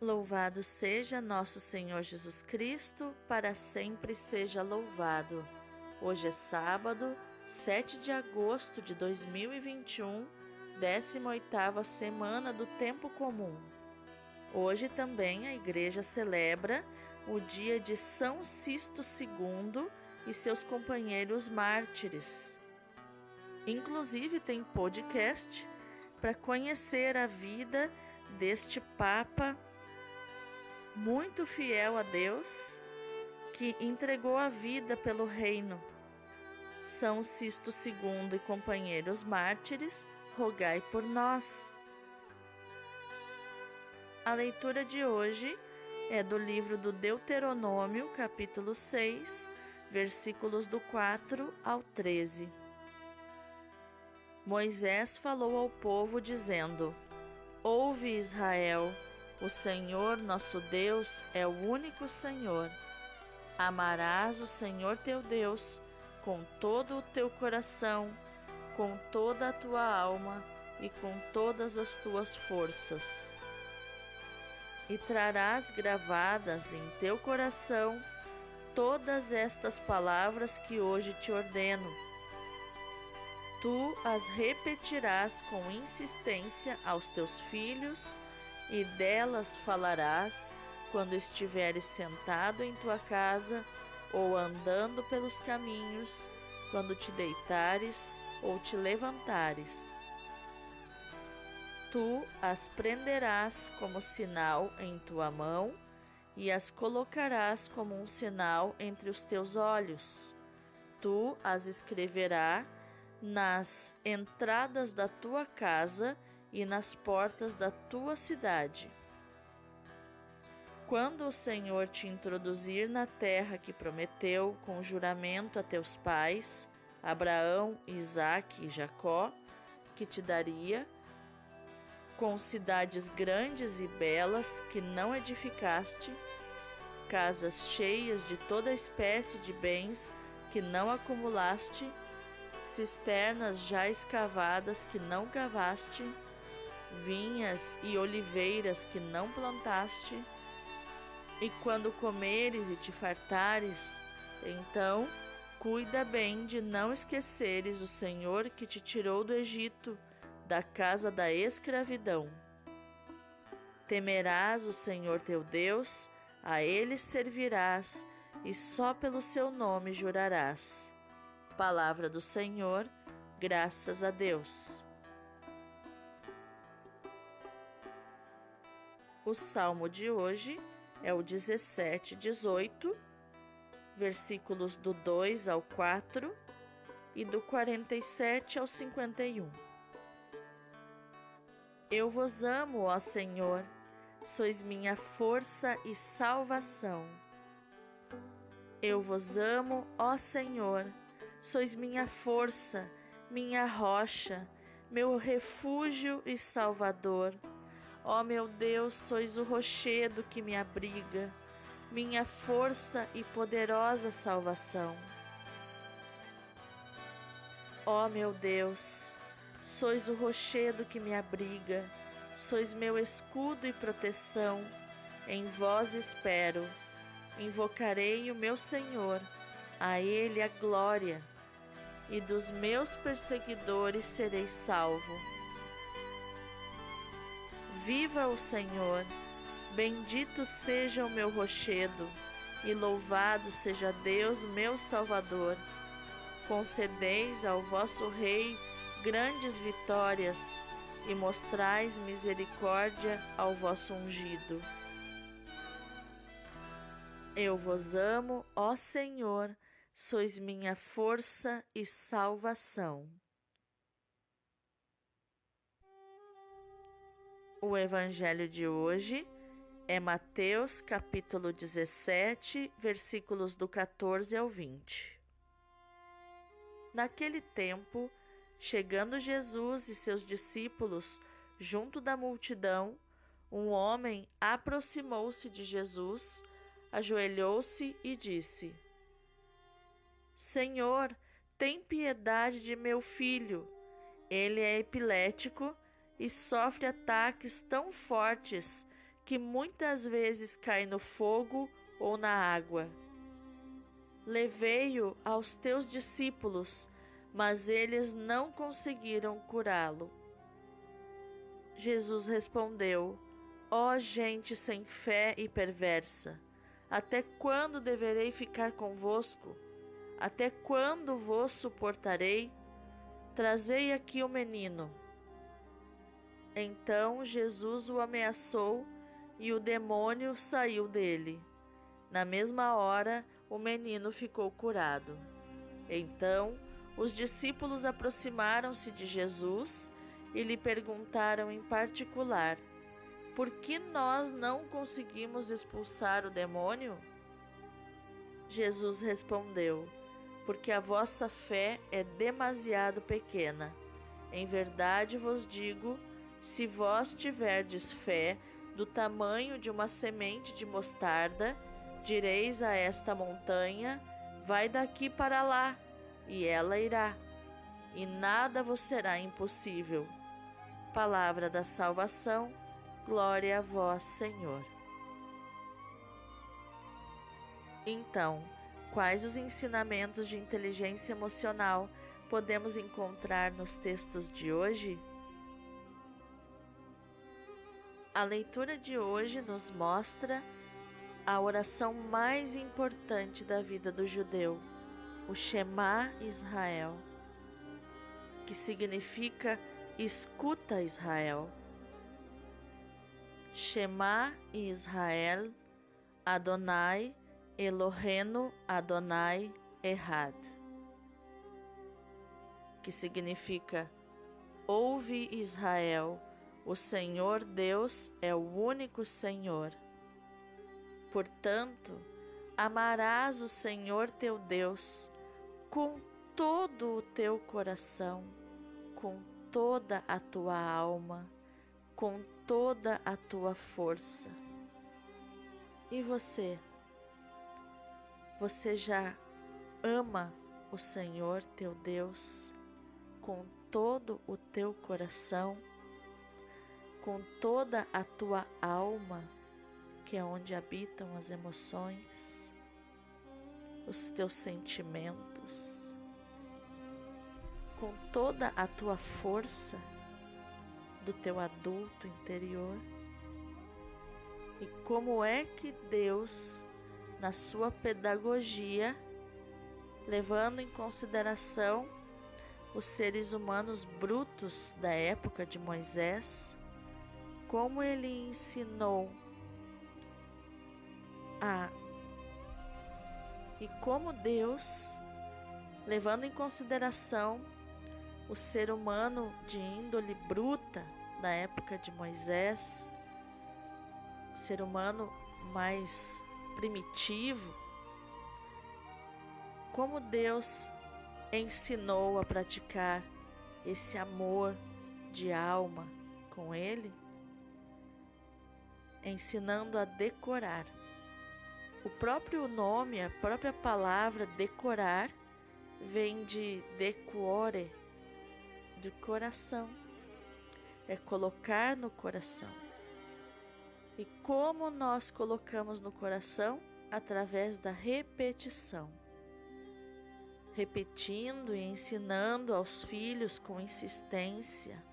Louvado seja nosso Senhor Jesus Cristo, para sempre seja louvado. Hoje é sábado, 7 de agosto de 2021, 18ª semana do tempo comum. Hoje também a igreja celebra o dia de São Sisto II e seus companheiros mártires. Inclusive tem podcast para conhecer a vida deste Papa muito fiel a Deus, que entregou a vida pelo reino. São Sisto II e companheiros mártires, rogai por nós. A leitura de hoje é do livro do Deuteronômio, capítulo 6, versículos do 4 ao 13. Moisés falou ao povo, dizendo: Ouve, Israel, o Senhor nosso Deus é o único Senhor. Amarás o Senhor teu Deus com todo o teu coração, com toda a tua alma e com todas as tuas forças. E trarás gravadas em teu coração todas estas palavras que hoje te ordeno. Tu as repetirás com insistência aos teus filhos e delas falarás quando estiveres sentado em tua casa ou andando pelos caminhos, quando te deitares ou te levantares. Tu as prenderás como sinal em tua mão e as colocarás como um sinal entre os teus olhos. Tu as escreverás nas entradas da tua casa e nas portas da tua cidade. Quando o Senhor te introduzir na terra que prometeu com juramento a teus pais, Abraão, Isaque e Jacó, que te daria, com cidades grandes e belas que não edificaste, casas cheias de toda espécie de bens que não acumulaste, cisternas já escavadas que não cavaste, vinhas e oliveiras que não plantaste, e quando comeres e te fartares, então cuida bem de não esqueceres o Senhor que te tirou do Egito, da casa da escravidão. Temerás o Senhor teu Deus, a ele servirás e só pelo seu nome jurarás. Palavra do Senhor, graças a Deus. O salmo de hoje é o 17, 18, versículos do 2 ao 4 e do 47 ao 51. Eu vos amo, ó Senhor, sois minha força e salvação. Eu vos amo, ó Senhor, sois minha força, minha rocha, meu refúgio e salvador. Ó meu Deus, sois o rochedo que me abriga, minha força e poderosa salvação. Ó meu Deus, sois o rochedo que me abriga, sois meu escudo e proteção, em vós espero. Invocarei o meu Senhor, a Ele a glória, e dos meus perseguidores serei salvo. Viva o Senhor! Bendito seja o meu rochedo, e louvado seja Deus, meu Salvador. Concedeis ao vosso Rei grandes vitórias, e mostrais misericórdia ao vosso ungido. Eu vos amo, ó Senhor, sois minha força e salvação. O evangelho de hoje é Mateus capítulo 17, versículos do 14 ao 20. Naquele tempo, chegando Jesus e seus discípulos junto da multidão, um homem aproximou-se de Jesus, ajoelhou-se e disse: Senhor, tem piedade de meu filho. Ele é epilético e sofre ataques tão fortes que muitas vezes cai no fogo ou na água. Levei-o aos teus discípulos, mas eles não conseguiram curá-lo. Jesus respondeu: Ó oh, gente sem fé e perversa, até quando deverei ficar convosco? Até quando vos suportarei? Trazei aqui o menino. Então Jesus o ameaçou e o demônio saiu dele. Na mesma hora, o menino ficou curado. Então, os discípulos aproximaram-se de Jesus e lhe perguntaram em particular: Por que nós não conseguimos expulsar o demônio? Jesus respondeu: Porque a vossa fé é demasiado pequena. Em verdade vos digo: se vós tiverdes fé do tamanho de uma semente de mostarda, direis a esta montanha: Vai daqui para lá, e ela irá, e nada vos será impossível. Palavra da salvação, glória a vós, Senhor. Então, quais os ensinamentos de inteligência emocional podemos encontrar nos textos de hoje? A leitura de hoje nos mostra a oração mais importante da vida do judeu, o Shema Israel, que significa escuta Israel. Shema Israel, Adonai, Elohenu Adonai Errad, que significa ouve Israel, o Senhor Deus é o único Senhor. Portanto, amarás o Senhor teu Deus com todo o teu coração, com toda a tua alma, com toda a tua força. E você? Você já ama o Senhor teu Deus com todo o teu coração? Com toda a tua alma, que é onde habitam as emoções, os teus sentimentos, com toda a tua força do teu adulto interior. E como é que Deus, na sua pedagogia, levando em consideração os seres humanos brutos da época de Moisés, como ele ensinou a e como Deus, levando em consideração o ser humano de índole bruta da época de Moisés, ser humano mais primitivo, como Deus ensinou a praticar esse amor de alma com Ele ensinando a decorar. O próprio nome, a própria palavra decorar, vem de decuore, de coração. É colocar no coração. E como nós colocamos no coração? Através da repetição. Repetindo e ensinando aos filhos com insistência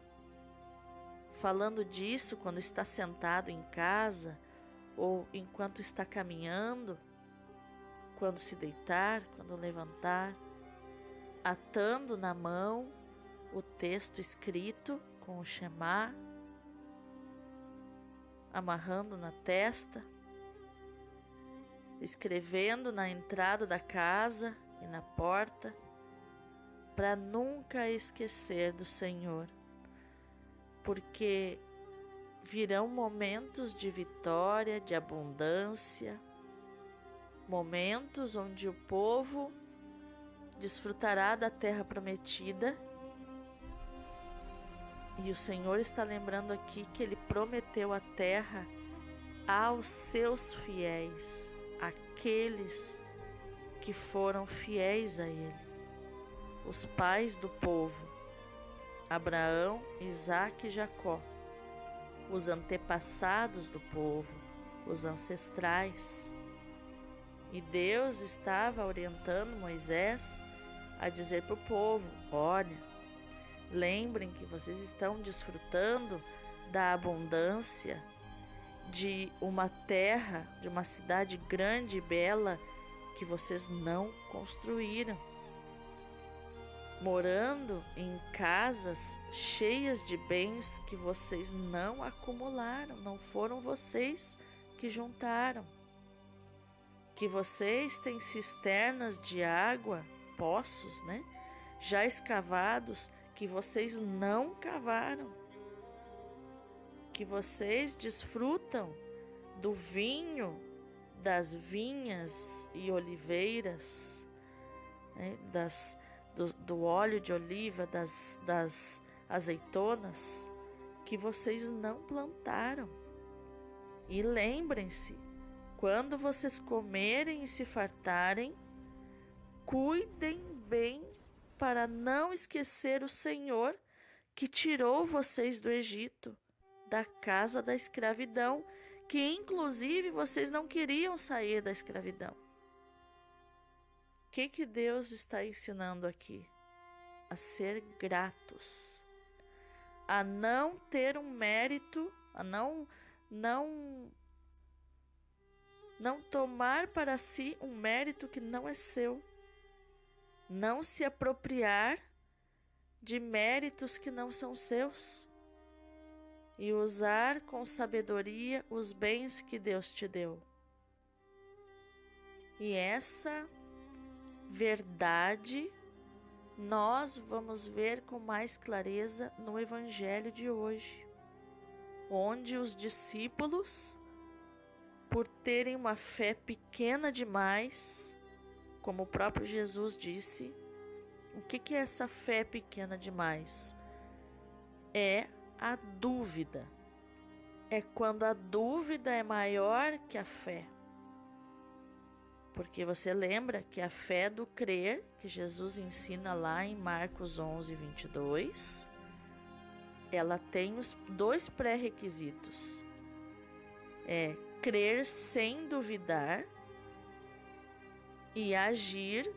falando disso quando está sentado em casa ou enquanto está caminhando, quando se deitar, quando levantar, atando na mão o texto escrito com o Shema, amarrando na testa, escrevendo na entrada da casa e na porta, para nunca esquecer do Senhor porque virão momentos de vitória, de abundância, momentos onde o povo desfrutará da terra prometida. E o Senhor está lembrando aqui que ele prometeu a terra aos seus fiéis, aqueles que foram fiéis a ele, os pais do povo. Abraão, Isaac e Jacó. os antepassados do povo, os ancestrais. E Deus estava orientando Moisés a dizer para o povo: olha, lembrem que vocês estão desfrutando da abundância de uma terra, de uma cidade grande e bela que vocês não construíram. Morando em casas cheias de bens que vocês não acumularam, não foram vocês que juntaram. Que vocês têm cisternas de água, poços, né? Já escavados que vocês não cavaram que vocês desfrutam do vinho das vinhas e oliveiras, né, das, do, do, óleo de oliva, das, das azeitonas, que vocês não plantaram. E lembrem-se, quando vocês comerem e se fartarem, cuidem bem para não esquecer o Senhor que tirou vocês do Egito da casa da escravidão, que inclusive vocês não queriam sair da escravidão. Que, que Deus está ensinando aqui? A ser gratos, a não ter um mérito, a não não não tomar para si um mérito que não é seu, não se apropriar de méritos que não são seus e usar com sabedoria os bens que Deus te deu. E essa verdade nós vamos ver com mais clareza no Evangelho de hoje, onde os discípulos, por terem uma fé pequena demais, como o próprio Jesus disse, o que, é essa fé pequena demais? É a dúvida. É quando a dúvida é maior que a fé. Porque você lembra que a fé do crer, que Jesus ensina lá em Marcos 11, 22, ela tem os dois pré-requisitos: é crer sem duvidar e agir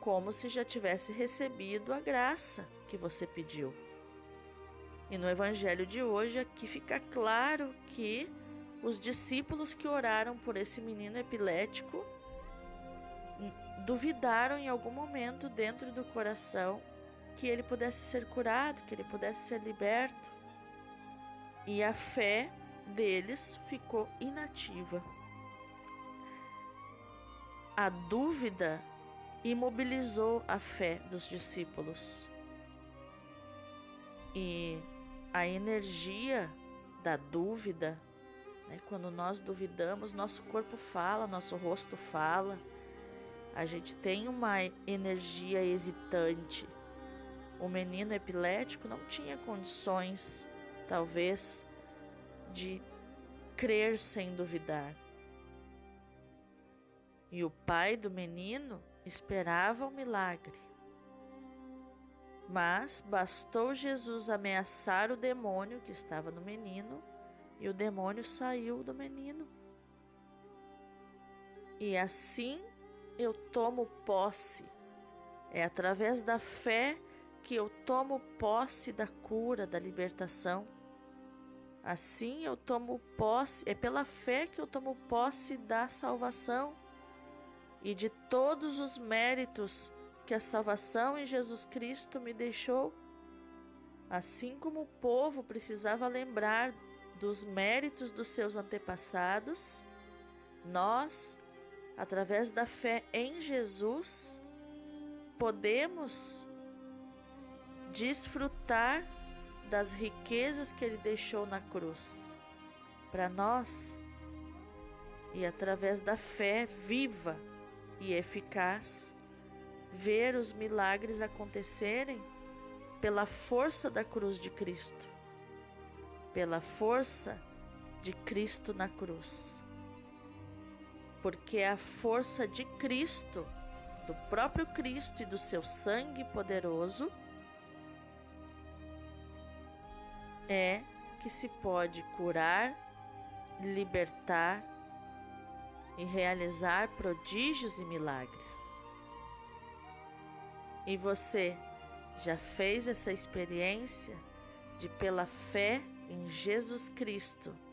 como se já tivesse recebido a graça que você pediu. E no evangelho de hoje aqui fica claro que os discípulos que oraram por esse menino epilético duvidaram em algum momento dentro do coração que ele pudesse ser curado, que ele pudesse ser liberto. E a fé deles ficou inativa. A dúvida imobilizou a fé dos discípulos. E a energia da dúvida, né? quando nós duvidamos, nosso corpo fala, nosso rosto fala, a gente tem uma energia hesitante. O menino epilético não tinha condições, talvez, de crer sem duvidar. E o pai do menino esperava o milagre. Mas bastou Jesus ameaçar o demônio que estava no menino e o demônio saiu do menino. E assim eu tomo posse. É através da fé que eu tomo posse da cura, da libertação. Assim eu tomo posse, é pela fé que eu tomo posse da salvação e de todos os méritos que a salvação em Jesus Cristo me deixou. Assim como o povo precisava lembrar dos méritos dos seus antepassados, nós, através da fé em Jesus, podemos desfrutar das riquezas que ele deixou na cruz para nós e através da fé viva e eficaz ver os milagres acontecerem pela força da cruz de Cristo, pela força de Cristo na cruz. Porque a força de Cristo, do próprio Cristo e do seu sangue poderoso, é que se pode curar, libertar e realizar prodígios e milagres. E você já fez essa experiência de, pela fé em Jesus Cristo,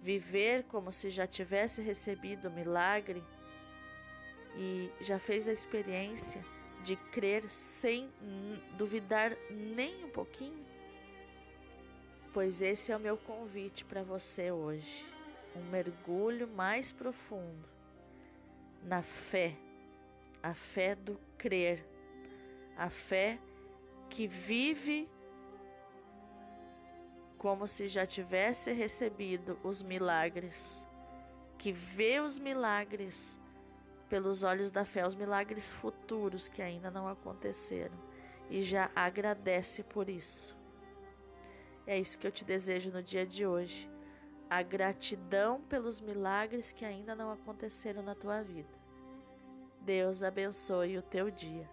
viver como se já tivesse recebido o milagre e já fez a experiência de crer sem duvidar nem um pouquinho? Pois esse é o meu convite para você hoje, um mergulho mais profundo na fé, a fé do crer, a fé que vive como se já tivesse recebido os milagres, que vê os milagres pelos olhos da fé, os milagres futuros que ainda não aconteceram e já agradece por isso. É isso que eu te desejo no dia de hoje. A gratidão pelos milagres que ainda não aconteceram na tua vida. Deus abençoe o teu dia.